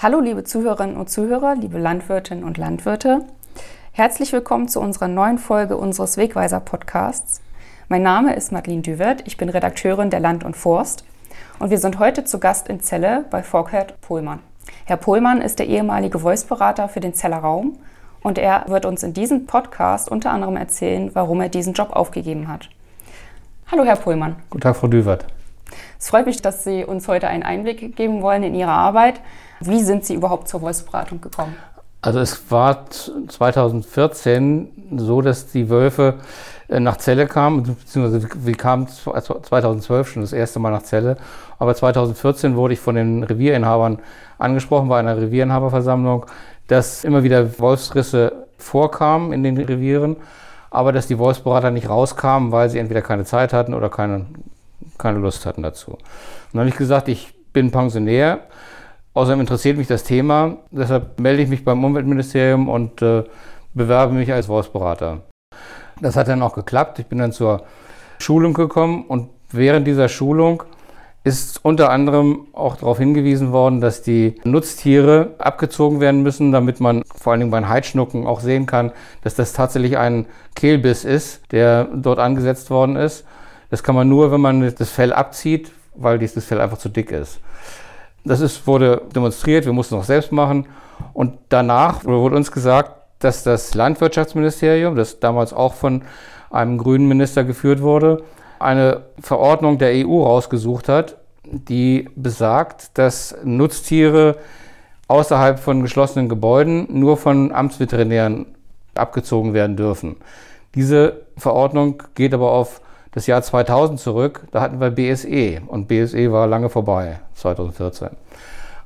Hallo liebe Zuhörerinnen und Zuhörer, liebe Landwirtinnen und Landwirte. Herzlich willkommen zu unserer neuen Folge unseres Wegweiser Podcasts. Mein Name ist Madeline Düwert, ich bin Redakteurin der Land und Forst und wir sind heute zu Gast in Celle bei Volkert Pohlmann. Herr Pohlmann ist der ehemalige Voice-Berater für den Zeller Raum und er wird uns in diesem Podcast unter anderem erzählen, warum er diesen Job aufgegeben hat. Hallo Herr Pohlmann. Guten Tag, Frau Düwert. Es freut mich, dass Sie uns heute einen Einblick geben wollen in Ihre Arbeit. Wie sind Sie überhaupt zur Voice-Beratung gekommen? Also es war 2014 so, dass die Wölfe äh, nach Celle kamen, beziehungsweise wir kamen 2012 schon das erste Mal nach Celle, aber 2014 wurde ich von den Revierinhabern angesprochen bei einer Revierinhaberversammlung, dass immer wieder Wolfsrisse vorkamen in den Revieren, aber dass die Wolfsberater nicht rauskamen, weil sie entweder keine Zeit hatten oder keine, keine Lust hatten dazu. Und dann habe ich gesagt, ich bin Pensionär, außerdem interessiert mich das Thema, deshalb melde ich mich beim Umweltministerium und äh, bewerbe mich als Wolfsberater. Das hat dann auch geklappt. Ich bin dann zur Schulung gekommen und während dieser Schulung ist unter anderem auch darauf hingewiesen worden, dass die Nutztiere abgezogen werden müssen, damit man vor allen Dingen bei Heidschnucken auch sehen kann, dass das tatsächlich ein Kehlbiss ist, der dort angesetzt worden ist. Das kann man nur, wenn man das Fell abzieht, weil dieses Fell einfach zu dick ist. Das ist, wurde demonstriert, wir mussten es auch selbst machen. Und danach wurde uns gesagt, dass das Landwirtschaftsministerium, das damals auch von einem grünen Minister geführt wurde, eine Verordnung der EU rausgesucht hat, die besagt, dass Nutztiere außerhalb von geschlossenen Gebäuden nur von Amtsveterinären abgezogen werden dürfen. Diese Verordnung geht aber auf das Jahr 2000 zurück. Da hatten wir BSE und BSE war lange vorbei, 2014.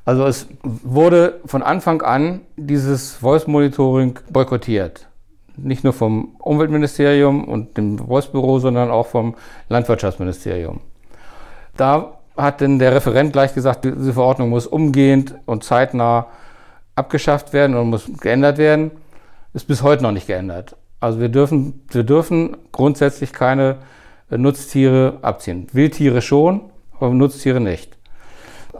Also es wurde von Anfang an dieses Voice Monitoring boykottiert. Nicht nur vom Umweltministerium und dem Voice Büro, sondern auch vom Landwirtschaftsministerium. Da hat denn der Referent gleich gesagt, diese Verordnung muss umgehend und zeitnah abgeschafft werden und muss geändert werden. Ist bis heute noch nicht geändert. Also wir dürfen, wir dürfen grundsätzlich keine Nutztiere abziehen. Wildtiere schon, aber Nutztiere nicht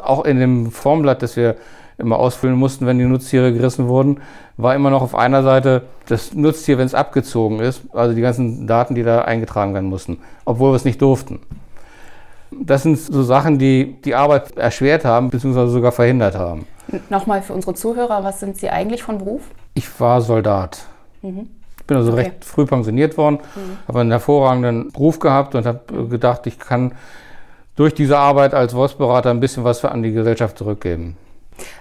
auch in dem Formblatt, das wir immer ausfüllen mussten, wenn die Nutztiere gerissen wurden, war immer noch auf einer Seite das Nutztier, wenn es abgezogen ist, also die ganzen Daten, die da eingetragen werden mussten, obwohl wir es nicht durften. Das sind so Sachen, die die Arbeit erschwert haben, beziehungsweise sogar verhindert haben. Nochmal für unsere Zuhörer, was sind Sie eigentlich von Beruf? Ich war Soldat. Mhm. Ich bin also okay. recht früh pensioniert worden, mhm. habe einen hervorragenden Beruf gehabt und habe gedacht, ich kann durch diese Arbeit als Wolfsberater ein bisschen was an die Gesellschaft zurückgeben.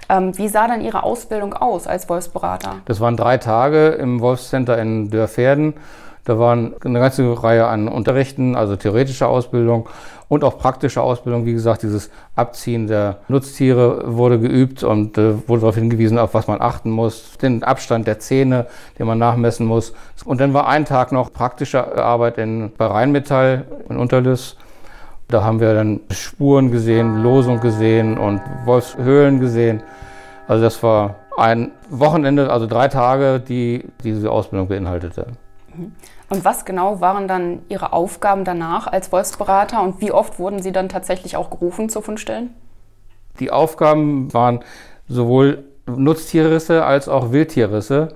Ähm, wie sah dann Ihre Ausbildung aus als Wolfsberater? Das waren drei Tage im Wolfscenter in Dörferden. Da waren eine ganze Reihe an Unterrichten, also theoretische Ausbildung und auch praktische Ausbildung. Wie gesagt, dieses Abziehen der Nutztiere wurde geübt und äh, wurde darauf hingewiesen, auf was man achten muss, den Abstand der Zähne, den man nachmessen muss. Und dann war ein Tag noch praktische Arbeit in, bei Rheinmetall in Unterlüss. Da haben wir dann Spuren gesehen, Losung gesehen und Wolfshöhlen gesehen. Also das war ein Wochenende, also drei Tage, die diese Ausbildung beinhaltete. Mhm. Und was genau waren dann Ihre Aufgaben danach als Wolfsberater und wie oft wurden Sie dann tatsächlich auch gerufen zu Fundstellen? Die Aufgaben waren sowohl Nutztierrisse als auch Wildtierrisse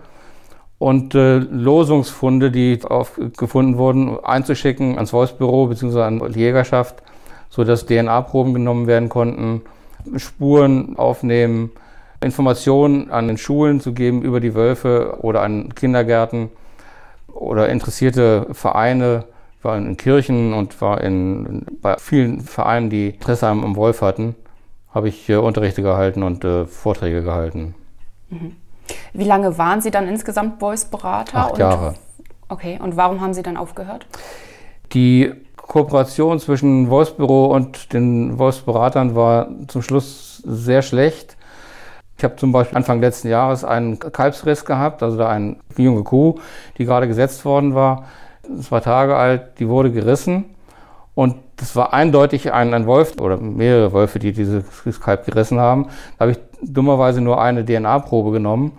und äh, Losungsfunde, die aufgefunden wurden, einzuschicken ans Wolfsbüro bzw. an die Jägerschaft, sodass DNA-Proben genommen werden konnten, Spuren aufnehmen, Informationen an den Schulen zu geben über die Wölfe oder an Kindergärten oder interessierte Vereine, war in Kirchen und war in, bei vielen Vereinen, die Interesse am Wolf hatten, habe ich äh, Unterrichte gehalten und äh, Vorträge gehalten. Mhm. Wie lange waren Sie dann insgesamt Voice-Berater? Acht Jahre. okay, und warum haben Sie dann aufgehört? Die Kooperation zwischen Voice-Büro und den Voice-Beratern war zum Schluss sehr schlecht. Ich habe zum Beispiel Anfang letzten Jahres einen Kalbsriss gehabt, also da eine junge Kuh, die gerade gesetzt worden war, zwei Tage alt, die wurde gerissen. Und das war eindeutig ein, ein Wolf oder mehrere Wölfe, die dieses Kalb gerissen haben. Da habe ich dummerweise nur eine DNA-Probe genommen,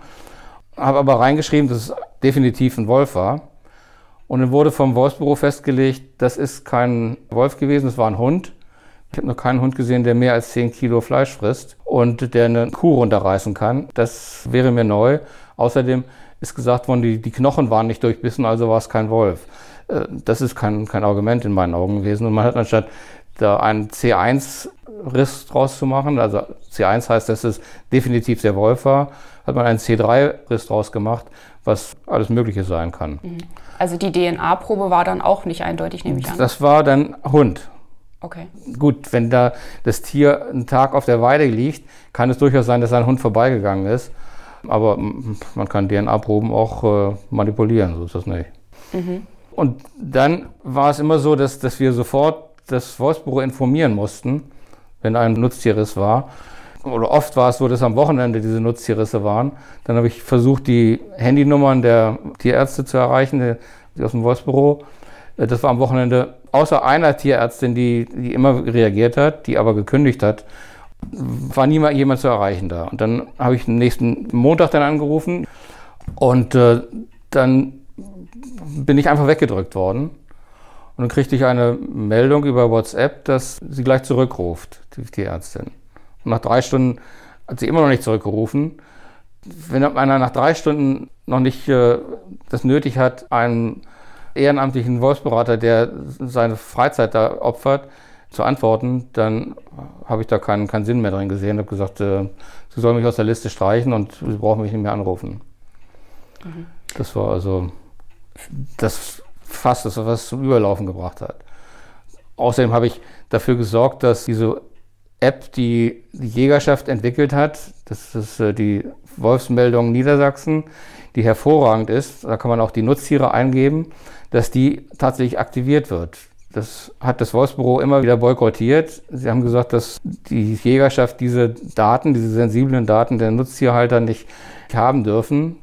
habe aber reingeschrieben, dass es definitiv ein Wolf war. Und dann wurde vom Wolfsbüro festgelegt, das ist kein Wolf gewesen, es war ein Hund, Ich habe noch keinen Hund gesehen, der mehr als 10 Kilo Fleisch frisst und der eine Kuh runterreißen kann. Das wäre mir neu. Außerdem ist gesagt worden, die, die Knochen waren nicht durchbissen, also war es kein Wolf. Äh, das ist kein, kein Argument in meinen Augen gewesen. Und man hat anstatt da einen C1-Riss draus zu machen, also C1 heißt, dass es definitiv der Wolf war, hat man einen C3-Riss draus gemacht, was alles Mögliche sein kann. Mhm. Also die DNA-Probe war dann auch nicht eindeutig, nehme ich an. Das war dann Hund. Okay. Gut, wenn da das Tier einen Tag auf der Weide liegt, kann es durchaus sein, dass ein Hund vorbeigegangen ist. Aber man kann DNA-Proben auch äh, manipulieren, so ist das nicht. Mhm. Und dann war es immer so, dass, dass wir sofort das Wolfsbüro informieren mussten, wenn ein Nutztierriss war. Oder oft war es so, dass am Wochenende diese Nutztierrisse waren. Dann habe ich versucht, die Handynummern der Tierärzte zu erreichen, die aus dem Wolfsbüro. Äh, das war am Wochenende, außer einer Tierärztin, die, die immer reagiert hat, die aber gekündigt hat, war niemand jemand zu erreichen da. Und dann habe ich den nächsten Montag dann angerufen und äh, dann bin ich einfach weggedrückt worden. Und dann kriegte ich eine Meldung über WhatsApp, dass sie gleich zurückruft, die, die Ärztin. Und nach drei Stunden hat sie immer noch nicht zurückgerufen. Wenn einer nach drei Stunden noch nicht äh, das nötig hat, einen ehrenamtlichen Wolfsberater, der seine Freizeit da opfert, zu antworten, dann habe ich da keinen, keinen Sinn mehr drin gesehen. Ich habe gesagt, äh, sie soll mich aus der Liste streichen und sie brauchen mich nicht mehr anrufen. Mhm. Das war also das fast das, was es zum Überlaufen gebracht hat. Außerdem habe ich dafür gesorgt, dass diese App, die die Jägerschaft entwickelt hat, das ist äh, die Wolfsmeldung Niedersachsen, die hervorragend ist, da kann man auch die Nutztiere eingeben, dass die tatsächlich aktiviert wird. Das hat das Wolfsbüro immer wieder boykottiert. Sie haben gesagt, dass die Jägerschaft diese Daten, diese sensiblen Daten der Nutztierhalter nicht haben dürfen,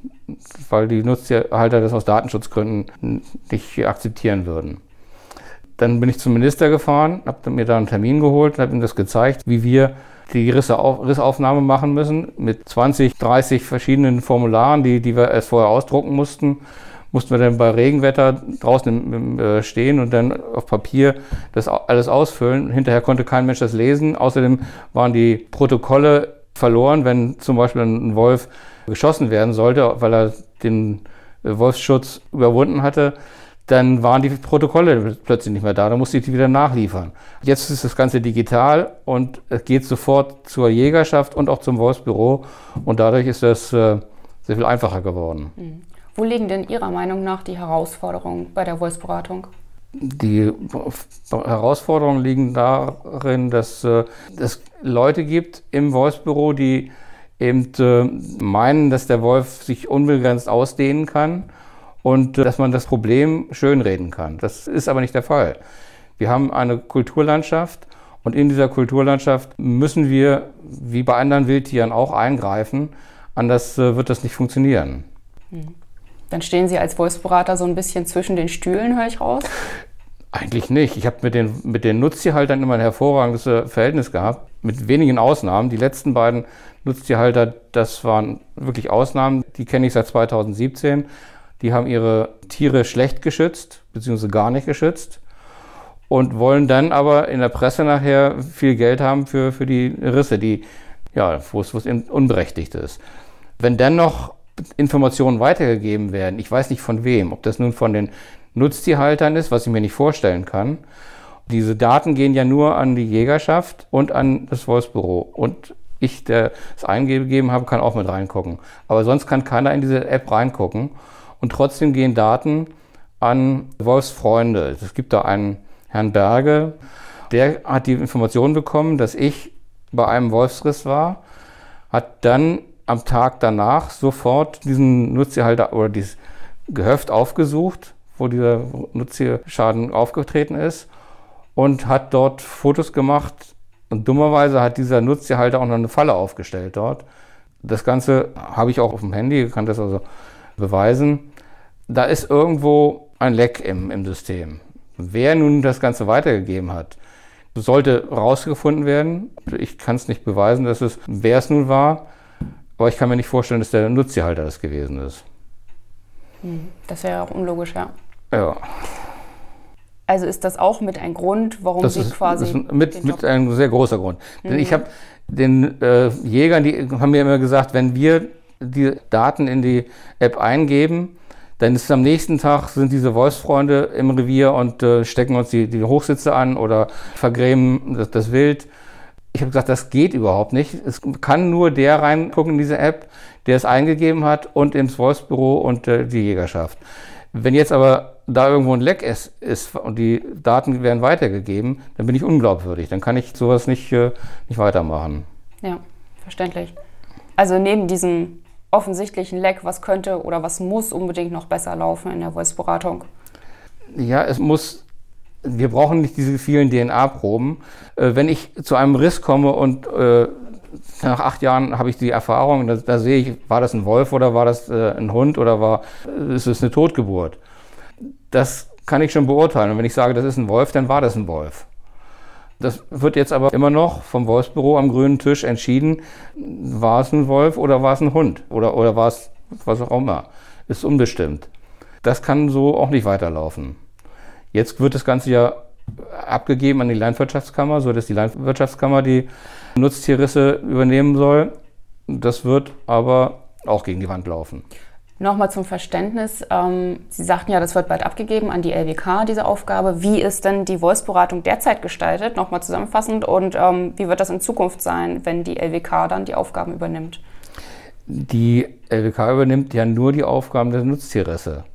weil die Nutztierhalter das aus Datenschutzgründen nicht akzeptieren würden. Dann bin ich zum Minister gefahren, habe mir da einen Termin geholt, habe ihm das gezeigt, wie wir die Rissaufnahme machen müssen mit 20, 30 verschiedenen Formularen, die, die wir erst vorher ausdrucken mussten mussten wir dann bei Regenwetter draußen äh, stehen und dann auf Papier das alles ausfüllen. Hinterher konnte kein Mensch das lesen. Außerdem waren die Protokolle verloren, wenn zum Beispiel ein Wolf geschossen werden sollte, weil er den äh, Wolfsschutz überwunden hatte, dann waren die Protokolle plötzlich nicht mehr da. Da musste ich die wieder nachliefern. Jetzt ist das Ganze digital und es geht sofort zur Jägerschaft und auch zum Wolfsbüro und dadurch ist das äh, sehr viel einfacher geworden. Wo liegen denn Ihrer Meinung nach die Herausforderungen bei der Wolfsberatung? Die Herausforderungen liegen darin, dass äh, es Leute gibt im Wolfsbüro, die eben äh, meinen, dass der Wolf sich unbegrenzt ausdehnen kann und äh, dass man das Problem schönreden kann. Das ist aber nicht der Fall. Wir haben eine Kulturlandschaft und in dieser Kulturlandschaft müssen wir, wie bei anderen Wildtieren, auch eingreifen. Anders wird das nicht funktionieren. Hm. Dann stehen Sie als Wolfsberater so ein bisschen zwischen den Stühlen, höre ich raus? Eigentlich nicht. Ich habe mit den, mit den Nutztierhaltern immer ein hervorragendes äh, Verhältnis gehabt, mit wenigen Ausnahmen. Die letzten beiden Nutztierhalter, das waren wirklich Ausnahmen, die kenne ich seit 2017. Die haben ihre Tiere schlecht geschützt, beziehungsweise gar nicht geschützt und wollen dann aber in der Presse nachher viel Geld haben für, für die Risse, die, ja, wo es, wo es unberechtigt ist. Wenn dann noch Informationen weitergegeben werden. Ich weiß nicht von wem, ob das nun von den Nutztierhaltern ist, was ich mir nicht vorstellen kann. Diese Daten gehen ja nur an die Jägerschaft und an das Wolfsbüro. Und ich, der es eingegeben habe, kann auch mit reingucken. Aber sonst kann keiner in diese App reingucken. Und trotzdem gehen Daten an Wolfsfreunde. Es gibt da einen Herrn Berge, der hat die Information bekommen, dass ich bei einem Wolfsriss war, hat dann am Tag danach sofort diesen Nutztierhalter oder dieses Gehöft aufgesucht, wo dieser Nutztierschaden aufgetreten ist und hat dort Fotos gemacht. Und dummerweise hat dieser Nutztierhalter auch noch eine Falle aufgestellt dort. Das Ganze habe ich auch auf dem Handy, kann das also beweisen. Da ist irgendwo ein Leck im, im System. Wer nun das Ganze weitergegeben hat, sollte rausgefunden werden. Ich kann es nicht beweisen, dass es, wer es nun war. Aber ich kann mir nicht vorstellen, dass der Nutztierhalter das gewesen ist. Hm, das wäre auch unlogisch, ja. Ja. Also ist das auch mit ein Grund, warum das Sie ist, quasi. ist mit, mit ein sehr großer Grund. Mhm. Denn ich habe den äh, Jägern, die haben mir immer gesagt, wenn wir die Daten in die App eingeben, dann ist am nächsten Tag sind diese Wolfsfreunde im Revier und äh, stecken uns die, die Hochsitze an oder vergrämen das, das Wild. Ich habe gesagt, das geht überhaupt nicht. Es kann nur der reingucken in diese App, der es eingegeben hat und ins Wolfsbüro und äh, die Jägerschaft. Wenn jetzt aber da irgendwo ein Leck ist, ist, und die Daten werden weitergegeben, dann bin ich unglaubwürdig. Dann kann ich sowas nicht, äh, nicht weitermachen. Ja, verständlich. Also neben diesem offensichtlichen Leck, was könnte oder was muss unbedingt noch besser laufen in der Wolfsberatung? Ja, es muss, wir brauchen nicht diese vielen DNA-Proben. Äh, wenn ich zu einem Riss komme und äh, nach acht Jahren habe ich die Erfahrung, da, da, sehe ich, war das ein Wolf oder war das äh, ein Hund oder war, ist es eine Totgeburt? Das kann ich schon beurteilen. Und wenn ich sage, das ist ein Wolf, dann war das ein Wolf. Das wird jetzt aber immer noch vom Wolfsbüro am grünen Tisch entschieden, war es ein Wolf oder war es ein Hund oder, oder war es was auch immer. Ist unbestimmt. Das kann so auch nicht weiterlaufen. Jetzt wird das Ganze ja abgegeben an die Landwirtschaftskammer, so dass die Landwirtschaftskammer die Nutztierrisse übernehmen soll. Das wird aber auch gegen die Wand laufen. Nochmal zum Verständnis. Ähm, Sie sagten ja, das wird bald abgegeben an die LWK, diese Aufgabe. Wie ist denn die Wolfsberatung derzeit gestaltet? Nochmal zusammenfassend. Und ähm, wie wird das in Zukunft sein, wenn die LWK dann die Aufgaben übernimmt? Die LWK übernimmt ja nur die Aufgaben der Nutztierrisse.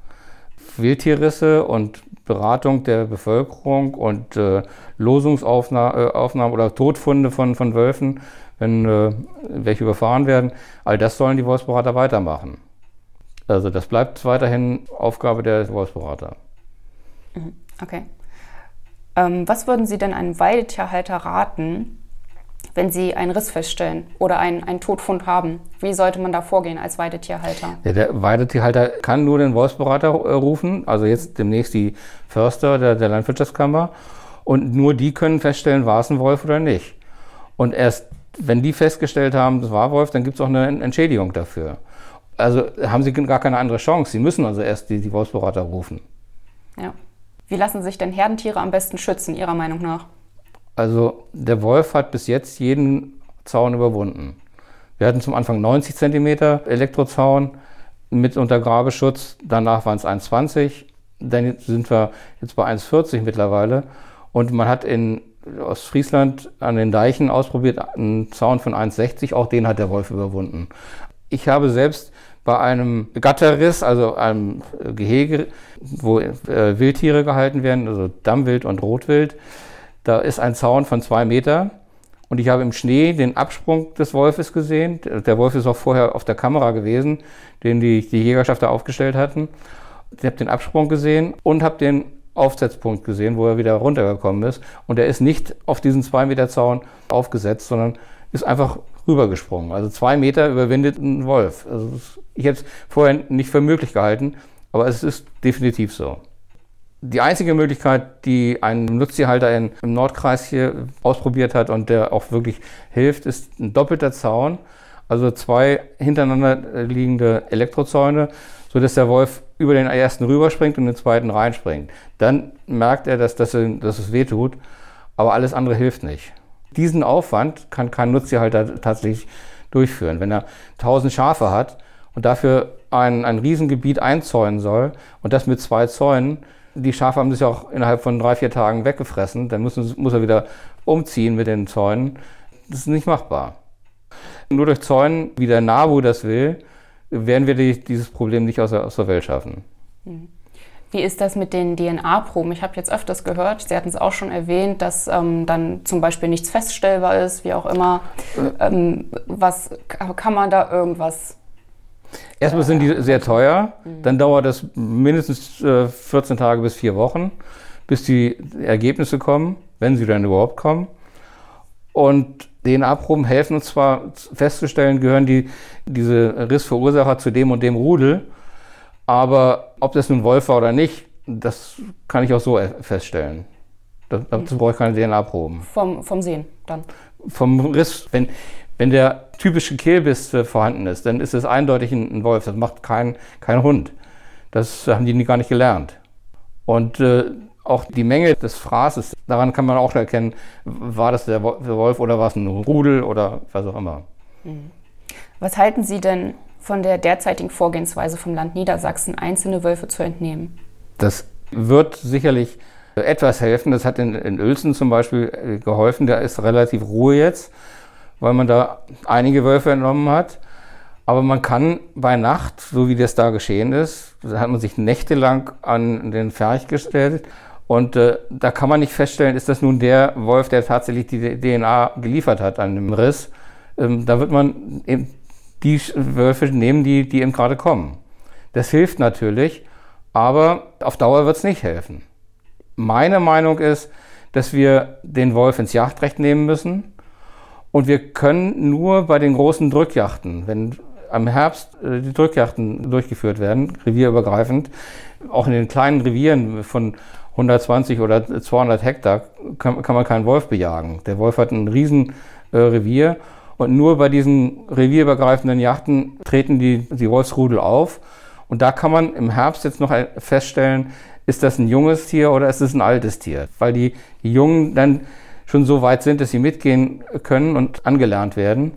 Wildtierrisse und Beratung der Bevölkerung und äh, Losungsaufnahmen äh, oder Todfunde von, von Wölfen, wenn äh, welche überfahren werden, all das sollen die Wolfsberater weitermachen. Also das bleibt weiterhin Aufgabe der Wolfsberater. Mhm. Okay. Ähm, was würden Sie denn einem Weidetierhalter raten, wenn Sie einen Riss feststellen oder einen, einen Todfund haben? Wie sollte man da vorgehen als Weidetierhalter? Ja, der Weidetierhalter kann nur den Wolfsberater äh, rufen, also jetzt demnächst die Förster der, der Landwirtschaftskammer. Und nur die können feststellen, war es ein Wolf oder nicht. Und erst wenn die festgestellt haben, das war Wolf, dann gibt es auch eine Entschädigung dafür. Also haben sie gar keine andere Chance. Sie müssen also erst die, die Wolfsberater rufen. Ja. Wie lassen sich denn Herdentiere am besten schützen, Ihrer Meinung nach? Also der Wolf hat bis jetzt jeden Zaun überwunden. Wir hatten zum Anfang 90 cm Elektrozaun mit Untergrabeschutz, danach waren es 1,20, dann sind wir jetzt bei 1,40 mittlerweile. Und man hat in Ostfriesland an den Deichen ausprobiert, einen Zaun von 1,60, auch den hat der Wolf überwunden. Ich habe selbst bei einem Gatterriss, also einem Gehege, wo äh, Wildtiere gehalten werden, also Dammwild und Rotwild, da ist ein Zaun von zwei Meter und ich habe im Schnee den Absprung des Wolfes gesehen. Der Wolf ist auch vorher auf der Kamera gewesen, den die, die Jägerschaft da aufgestellt hatten. Ich habe den Absprung gesehen und habe den Aufsetzpunkt gesehen, wo er wieder runtergekommen ist. Und er ist nicht auf diesen zwei Meter Zaun aufgesetzt, sondern ist einfach rübergesprungen. Also zwei Meter überwindet ein Wolf. Also ich hätte es vorher nicht für möglich gehalten, aber es ist definitiv so. Die einzige Möglichkeit, die ein Nutztierhalter in, im Nordkreis hier ausprobiert hat und der auch wirklich hilft, ist ein doppelter Zaun. Also zwei hintereinander liegende Elektrozäune, sodass der Wolf über den ersten rüberspringt und den zweiten reinspringt. Dann merkt er, dass, dass, dass es weh tut, aber alles andere hilft nicht. Diesen Aufwand kann kein Nutztierhalter tatsächlich durchführen. Wenn er 1000 Schafe hat und dafür ein, ein Riesengebiet einzäunen soll und das mit zwei Zäunen, die Schafe haben sich auch innerhalb von drei, vier Tagen weggefressen, dann muss, muss er wieder umziehen mit den Zäunen. Das ist nicht machbar. Nur durch Zäunen, wie der NABU das will, werden wir die, dieses Problem nicht aus der, aus der Welt schaffen. Mhm. Wie ist das mit den DNA-Proben? Ich habe jetzt öfters gehört, Sie hatten es auch schon erwähnt, dass ähm, dann zum Beispiel nichts feststellbar ist, wie auch immer. Ähm, was kann man da irgendwas? Erstmal sind die sehr teuer, mhm. dann dauert das mindestens äh, 14 Tage bis vier Wochen, bis die Ergebnisse kommen, wenn sie dann überhaupt kommen. Und DNA-Proben helfen uns zwar festzustellen, gehören die, diese Rissverursacher zu dem und dem Rudel, aber ob das nun Wolf war oder nicht, das kann ich auch so feststellen. Dazu brauche ich keine DNA-Proben. Vom, vom Sehen dann? Vom Riss. Wenn, wenn der typische Kehlbiss vorhanden ist, dann ist es eindeutig ein, Wolf. Das macht kein, kein Hund. Das haben die gar nicht gelernt. Und äh, auch die Menge des Fraßes, daran kann man auch erkennen, war das der Wolf oder war es ein Rudel oder was auch immer. Mhm. Was halten Sie denn von der derzeitigen Vorgehensweise vom Land Niedersachsen, einzelne Wölfe zu entnehmen? Das wird sicherlich etwas helfen. Das hat in, in Uelzen zum Beispiel äh, geholfen. Da ist relativ Ruhe jetzt, weil man da einige Wölfe entnommen hat. Aber man kann bei Nacht, so wie das da geschehen ist, da hat man sich nächtelang an den Ferch gestellt und äh, da kann man nicht feststellen, ist das nun der Wolf, der tatsächlich die DNA geliefert hat an dem Riss. Ähm, da wird man eben die Wölfe nehmen, die, die eben gerade kommen. Das hilft natürlich, aber auf Dauer wird es nicht helfen. Meine Meinung ist, dass wir den Wolf ins Jagdrecht nehmen müssen. Und wir können nur bei den großen Drückjachten, wenn am Herbst äh, die Drückjachten durchgeführt werden, revierübergreifend, auch in den kleinen Revieren von 120 oder 200 Hektar kann, man keinen Wolf bejagen. Der Wolf hat ein riesen äh, und nur bei diesen revierübergreifenden Yachten treten die, die Wolfsrudel auf. Und da kann man im Herbst jetzt noch feststellen, ist das ein junges Tier oder ist es ein altes Tier? Weil die, die Jungen dann schon so weit sind, dass sie mitgehen können und angelernt werden.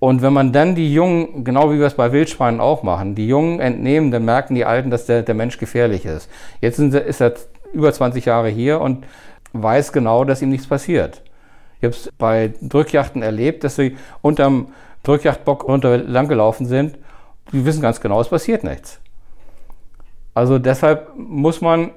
Und wenn man dann die Jungen, genau wie wir es bei Wildschweinen auch machen, die Jungen entnehmen, dann merken die Alten, dass der, der Mensch gefährlich ist. Jetzt sind, ist er über 20 Jahre hier und weiß genau, dass ihm nichts passiert. Ich habe es bei Drückjachten erlebt, dass sie unterm Drückjachtbock runter langgelaufen sind. Die wissen ganz genau, es passiert nichts. Also deshalb muss man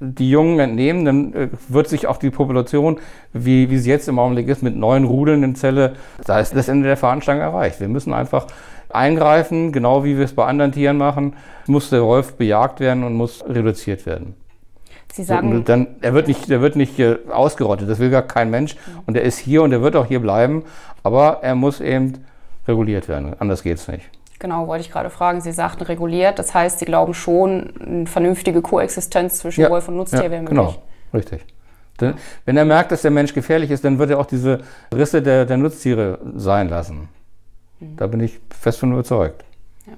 die Jungen entnehmen, dann äh, wird sich auch die Population, wie, wie sie jetzt im Augenblick ist, mit neun Rudeln in Zelle, da ist das Ende der Fahnenstange erreicht. Wir müssen einfach eingreifen, genau wie wir es bei anderen Tieren machen, muss der Wolf bejagt werden und muss reduziert werden. Sie sagen, dann, er wird nicht, der wird nicht ausgerottet, das will gar kein Mensch. Und er ist hier und er wird auch hier bleiben, aber er muss eben reguliert werden. Anders geht es nicht. Genau, wollte ich gerade fragen. Sie sagten reguliert, das heißt, Sie glauben schon, eine vernünftige Koexistenz zwischen ja, Wolf und Nutztier ja, wäre möglich. Genau, richtig. Denn, wenn er merkt, dass der Mensch gefährlich ist, dann wird er auch diese Risse der, der Nutztiere sein lassen. Mhm. Da bin ich fest von überzeugt. Ja.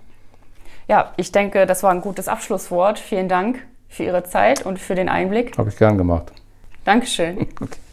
ja, ich denke, das war ein gutes Abschlusswort. Vielen Dank für Ihre Zeit und für den Einblick. Habe ich gern gemacht. Dankeschön. Okay.